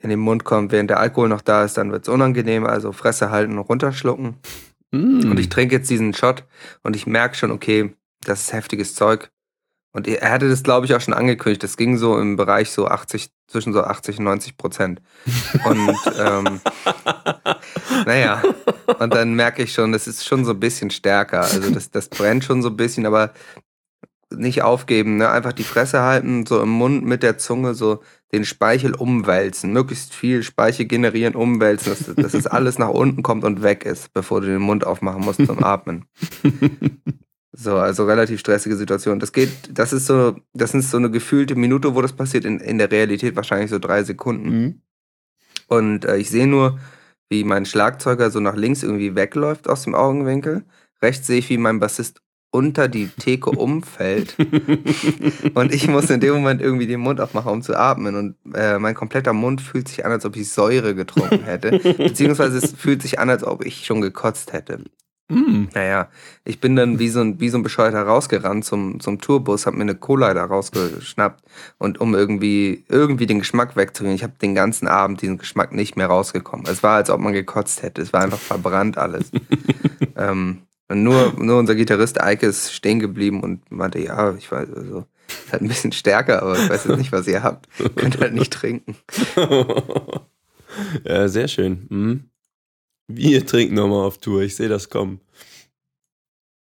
in den Mund kommt, während der Alkohol noch da ist, dann wird es unangenehm. Also Fresse halten und runterschlucken. Mm. Und ich trinke jetzt diesen Shot und ich merke schon, okay, das ist heftiges Zeug. Und er hatte das, glaube ich, auch schon angekündigt. Das ging so im Bereich so 80, zwischen so 80 und 90 Prozent. Und ähm, naja, und dann merke ich schon, das ist schon so ein bisschen stärker. Also das, das brennt schon so ein bisschen, aber nicht aufgeben, ne? einfach die Fresse halten, so im Mund mit der Zunge so den Speichel umwälzen, möglichst viel Speichel generieren, umwälzen, dass, dass es alles nach unten kommt und weg ist, bevor du den Mund aufmachen musst zum Atmen. So, also relativ stressige Situation. Das geht, das ist so, das ist so eine gefühlte Minute, wo das passiert, in, in der Realität wahrscheinlich so drei Sekunden. Mhm. Und äh, ich sehe nur, wie mein Schlagzeuger so nach links irgendwie wegläuft aus dem Augenwinkel. Rechts sehe ich, wie mein Bassist unter die Theke umfällt. Und ich muss in dem Moment irgendwie den Mund aufmachen, um zu atmen. Und äh, mein kompletter Mund fühlt sich an, als ob ich Säure getrunken hätte. Beziehungsweise es fühlt sich an, als ob ich schon gekotzt hätte. Mm. Naja, ich bin dann wie so ein, wie so ein Bescheuerter rausgerannt zum, zum Tourbus, hab mir eine Cola da rausgeschnappt und um irgendwie, irgendwie den Geschmack wegzubringen. Ich habe den ganzen Abend diesen Geschmack nicht mehr rausgekommen. Es war, als ob man gekotzt hätte. Es war einfach verbrannt alles. ähm, und nur, nur unser Gitarrist Eike ist stehen geblieben und meinte, ja, ich weiß, also, halt ein bisschen stärker, aber ich weiß jetzt nicht, was ihr habt. Könnt halt nicht trinken. ja, sehr schön. Mhm. Wir trinken nochmal auf Tour, ich sehe das kommen.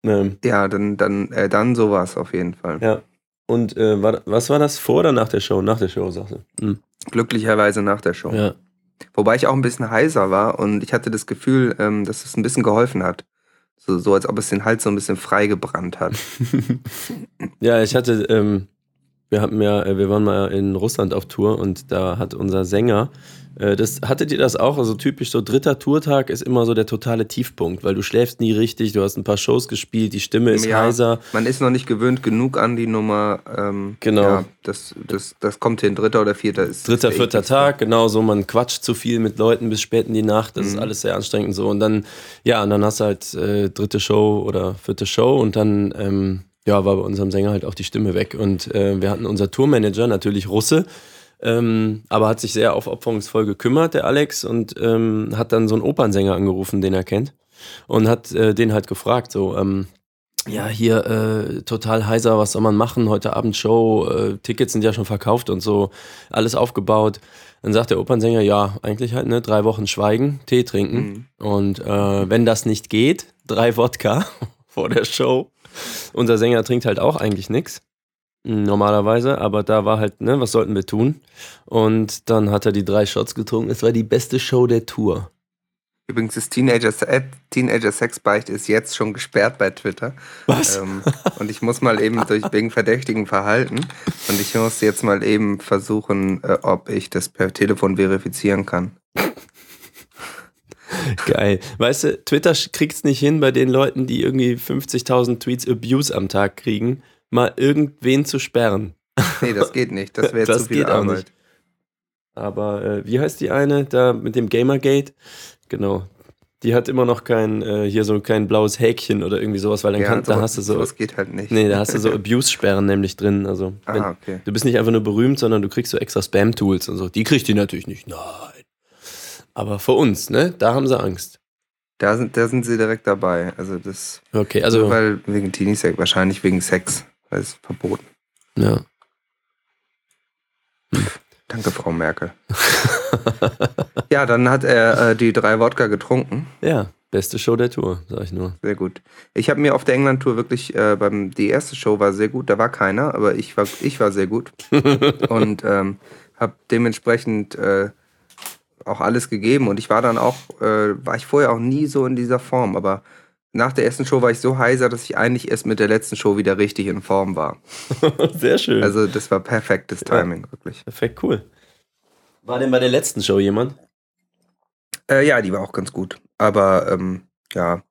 Ähm, ja, dann, dann, äh, dann sowas auf jeden Fall. Ja. Und äh, war, was war das vor oder nach der Show? Nach der Show, sagst du. Mhm. Glücklicherweise nach der Show. Ja. Wobei ich auch ein bisschen heiser war und ich hatte das Gefühl, ähm, dass es ein bisschen geholfen hat. So, so als ob es den Hals so ein bisschen freigebrannt hat. ja, ich hatte, ähm, wir hatten ja, äh, wir waren mal in Russland auf Tour und da hat unser Sänger äh, das, hattet ihr das auch? Also typisch so dritter Tourtag ist immer so der totale Tiefpunkt, weil du schläfst nie richtig, du hast ein paar Shows gespielt, die Stimme ist ja, heiser. Man ist noch nicht gewöhnt genug an die Nummer. Ähm, genau. Ja, das, das, das kommt hin, dritter oder vierter ist. Dritter, ist vierter Tag, genau so. Man quatscht zu viel mit Leuten bis spät in die Nacht, das mhm. ist alles sehr anstrengend und so. Und dann, ja, und dann hast du halt äh, dritte Show oder vierte Show und dann, ähm, ja, war bei unserem Sänger halt auch die Stimme weg. Und äh, wir hatten unser Tourmanager, natürlich Russe, ähm, aber hat sich sehr aufopferungsvoll gekümmert, der Alex, und ähm, hat dann so einen Opernsänger angerufen, den er kennt. Und hat äh, den halt gefragt, so, ähm, ja, hier äh, total heiser, was soll man machen? Heute Abend Show, äh, Tickets sind ja schon verkauft und so, alles aufgebaut. Dann sagt der Opernsänger, ja, eigentlich halt, ne, drei Wochen schweigen, Tee trinken. Mhm. Und äh, wenn das nicht geht, drei Wodka vor der Show. Unser Sänger trinkt halt auch eigentlich nichts normalerweise, aber da war halt, ne, was sollten wir tun? Und dann hat er die drei Shots getrunken. Es war die beste Show der Tour. Übrigens ist Teenager, äh, Teenager Sex Beicht ist jetzt schon gesperrt bei Twitter. Was? Ähm, und ich muss mal eben durch wegen verdächtigen Verhalten und ich muss jetzt mal eben versuchen, äh, ob ich das per Telefon verifizieren kann. Geil. Weißt du, Twitter kriegt es nicht hin bei den Leuten, die irgendwie 50.000 Tweets Abuse am Tag kriegen mal irgendwen zu sperren. Nee, das geht nicht. Das wäre zu viel geht Arbeit. Auch nicht. Aber äh, wie heißt die eine da mit dem Gamergate? Genau. Die hat immer noch kein, äh, hier so kein blaues Häkchen oder irgendwie sowas, weil dann ja, kann, so, da hast du so. Das geht halt nicht. Nee, da hast du so Abuse-Sperren nämlich drin. Also, ah, wenn, ah, okay. du bist nicht einfach nur berühmt, sondern du kriegst so extra Spam-Tools und so. Die kriegt die natürlich nicht. Nein. Aber für uns, ne? Da haben sie Angst. Da sind, da sind sie direkt dabei. Also das. Okay, also. Weil wegen Teenies, wahrscheinlich wegen Sex weil es verboten. Ja. Danke, Frau Merkel. ja, dann hat er äh, die drei Wodka getrunken. Ja, beste Show der Tour, sag ich nur. Sehr gut. Ich habe mir auf der England-Tour wirklich, äh, beim, die erste Show war sehr gut, da war keiner, aber ich war, ich war sehr gut. und ähm, habe dementsprechend äh, auch alles gegeben. Und ich war dann auch, äh, war ich vorher auch nie so in dieser Form, aber nach der ersten Show war ich so heiser, dass ich eigentlich erst mit der letzten Show wieder richtig in Form war. Sehr schön. Also das war perfektes Timing, ja, wirklich. Perfekt, cool. War denn bei der letzten Show jemand? Äh, ja, die war auch ganz gut. Aber ähm, ja,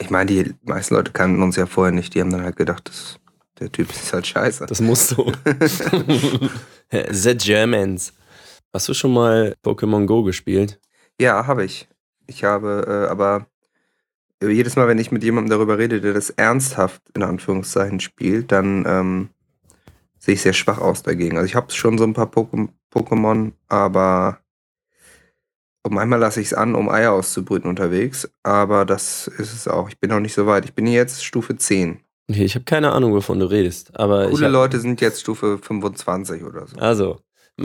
ich meine, die meisten Leute kannten uns ja vorher nicht. Die haben dann halt gedacht, das, der Typ ist halt scheiße. Das muss so. The Germans. Hast du schon mal Pokémon Go gespielt? Ja, habe ich. Ich habe äh, aber jedes Mal, wenn ich mit jemandem darüber rede, der das ernsthaft in Anführungszeichen spielt, dann ähm, sehe ich sehr schwach aus dagegen. Also ich habe schon so ein paar Pokémon, aber um einmal lasse ich es an, um Eier auszubrüten unterwegs. Aber das ist es auch. Ich bin noch nicht so weit. Ich bin jetzt Stufe 10. Okay, ich habe keine Ahnung, wovon du redest. Aber Coole hab... Leute sind jetzt Stufe 25 oder so. Also.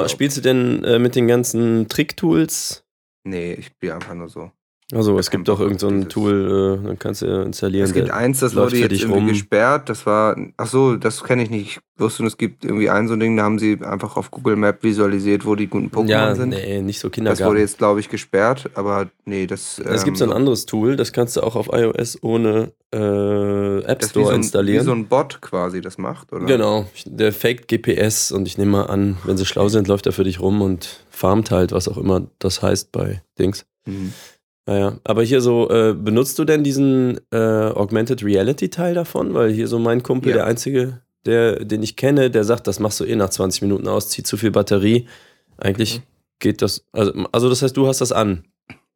Spielst du denn äh, mit den ganzen Trick-Tools? Nee, ich spiele einfach nur so. Also es gibt doch irgendein so Tool, äh, dann kannst du installieren. Es gibt eins, das wurde jetzt irgendwie rum. gesperrt. Das war, ach so, das kenne ich nicht. Ich wusste, es gibt irgendwie ein so ein Ding, da haben sie einfach auf Google Map visualisiert, wo die guten Pokémon ja, sind. nee, nicht so Kindergarten. Das wurde jetzt, glaube ich, gesperrt, aber nee, das... Es ähm, gibt so ein anderes Tool, das kannst du auch auf iOS ohne äh, App Store wie so ein, installieren. Wie so ein Bot quasi das macht, oder? Genau, der faked GPS und ich nehme mal an, wenn sie schlau sind, läuft er für dich rum und farmt halt, was auch immer das heißt bei Dings. Mhm. Naja, aber hier so, äh, benutzt du denn diesen äh, Augmented Reality Teil davon? Weil hier so mein Kumpel, ja. der einzige, der, den ich kenne, der sagt, das machst du eh nach 20 Minuten aus, zieht zu viel Batterie. Eigentlich mhm. geht das, also, also das heißt, du hast das an.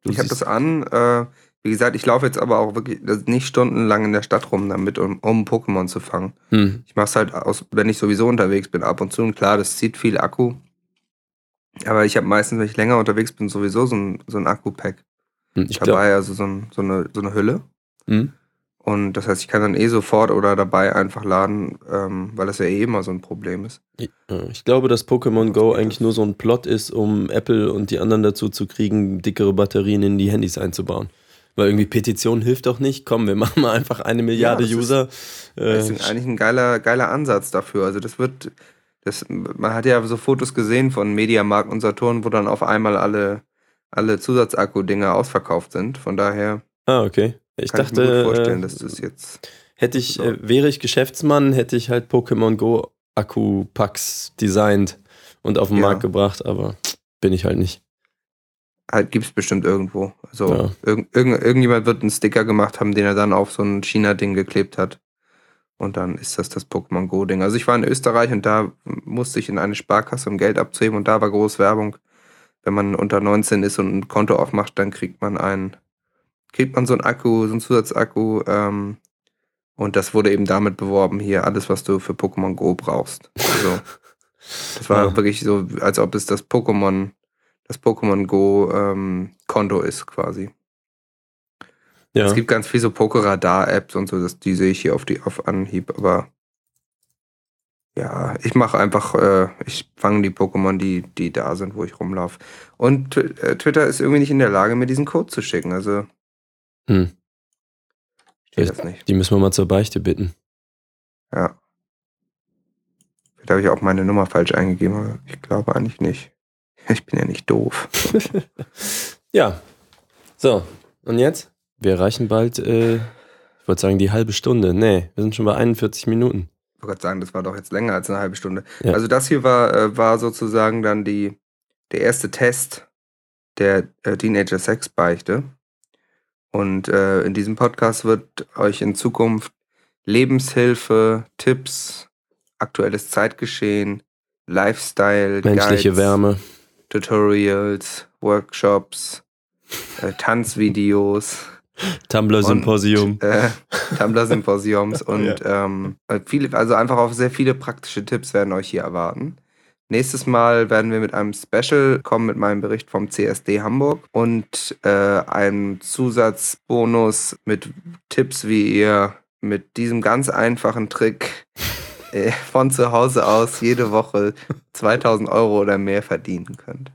Du ich habe das an. Äh, wie gesagt, ich laufe jetzt aber auch wirklich nicht stundenlang in der Stadt rum damit, um, um Pokémon zu fangen. Hm. Ich mache es halt aus, wenn ich sowieso unterwegs bin, ab und zu. Und klar, das zieht viel Akku. Aber ich habe meistens, wenn ich länger unterwegs bin, sowieso so ein, so ein Akku-Pack. Hm, ich dabei, glaub, also so, ein, so, eine, so eine Hülle. Mhm. Und das heißt, ich kann dann eh sofort oder dabei einfach laden, ähm, weil das ja eh immer so ein Problem ist. Ich glaube, dass Pokémon Go eigentlich nur so ein Plot ist, um Apple und die anderen dazu zu kriegen, dickere Batterien in die Handys einzubauen. Weil irgendwie Petition hilft doch nicht. Komm, wir machen mal einfach eine Milliarde das ist- User. Das Äh, ist eigentlich ein geiler, geiler Ansatz dafür. Also das wird, das, man hat ja so Fotos gesehen von Mediamarkt und Saturn, wo dann auf einmal alle, alle Zusatzakku-Dinger ausverkauft sind. Von daher ah, okay. Ich kann dachte, ich mir gut vorstellen, äh, dass das jetzt. hätte ich, äh, wäre ich Geschäftsmann, hätte ich halt Pokémon Go Akku-Packs designt und auf den Ja. Markt gebracht, aber bin ich halt nicht. Halt gibt's bestimmt irgendwo. Also Ja. irgend, irgend, irgendjemand wird einen Sticker gemacht haben, den er dann auf so ein China-Ding geklebt hat. Und dann ist das das Pokémon Go-Ding. Also ich war in Österreich und da musste ich in eine Sparkasse, um Geld abzuheben und da war groß Werbung. Wenn man unter 19 ist und ein Konto aufmacht, dann kriegt man ein, kriegt man so einen Akku, so einen Zusatzakku. Ähm, und das wurde eben damit beworben, hier alles, was du für Pokémon Go brauchst. Also das war Ja. wirklich so, als ob es das Pokémon, das Pokémon Go ähm, Konto ist quasi. Ja. Es gibt ganz viel so Pokeradar-Apps und so, das, die sehe ich hier auf die auf Anhieb, aber ja, ich mache einfach, äh, ich fange die Pokémon, die, die da sind, wo ich rumlaufe. Und äh, Twitter ist irgendwie nicht in der Lage, mir diesen Code zu schicken. Also Hm. geht das nicht. Die müssen wir mal zur Beichte bitten. Ja. Vielleicht habe ich auch meine Nummer falsch eingegeben, aber ich glaube eigentlich nicht. Ich bin ja nicht doof. Ja. So, und jetzt? Wir erreichen bald, äh, ich wollte sagen, die halbe Stunde. Nee, wir sind schon bei 41 Minuten. Ich wollte gerade sagen, das war doch jetzt länger als eine halbe Stunde. Ja. Also das hier war, äh, war sozusagen dann die, der erste Test der äh, Teenager Sex Beichte. Und äh, in diesem Podcast wird euch in Zukunft Lebenshilfe, Tipps, aktuelles Zeitgeschehen, Lifestyle, Menschliche Guides, Wärme. Tutorials, Workshops, äh, Tanzvideos, Tumblr-Symposium. äh, Tumblr-Symposiums und ähm, äh, viele, also einfach auch sehr viele praktische Tipps werden euch hier erwarten. Nächstes Mal werden wir mit einem Special kommen mit meinem Bericht vom CSD Hamburg und äh, einem Zusatzbonus mit Tipps, wie ihr mit diesem ganz einfachen Trick äh, von zu Hause aus jede Woche 2000 Euro oder mehr verdienen könnt.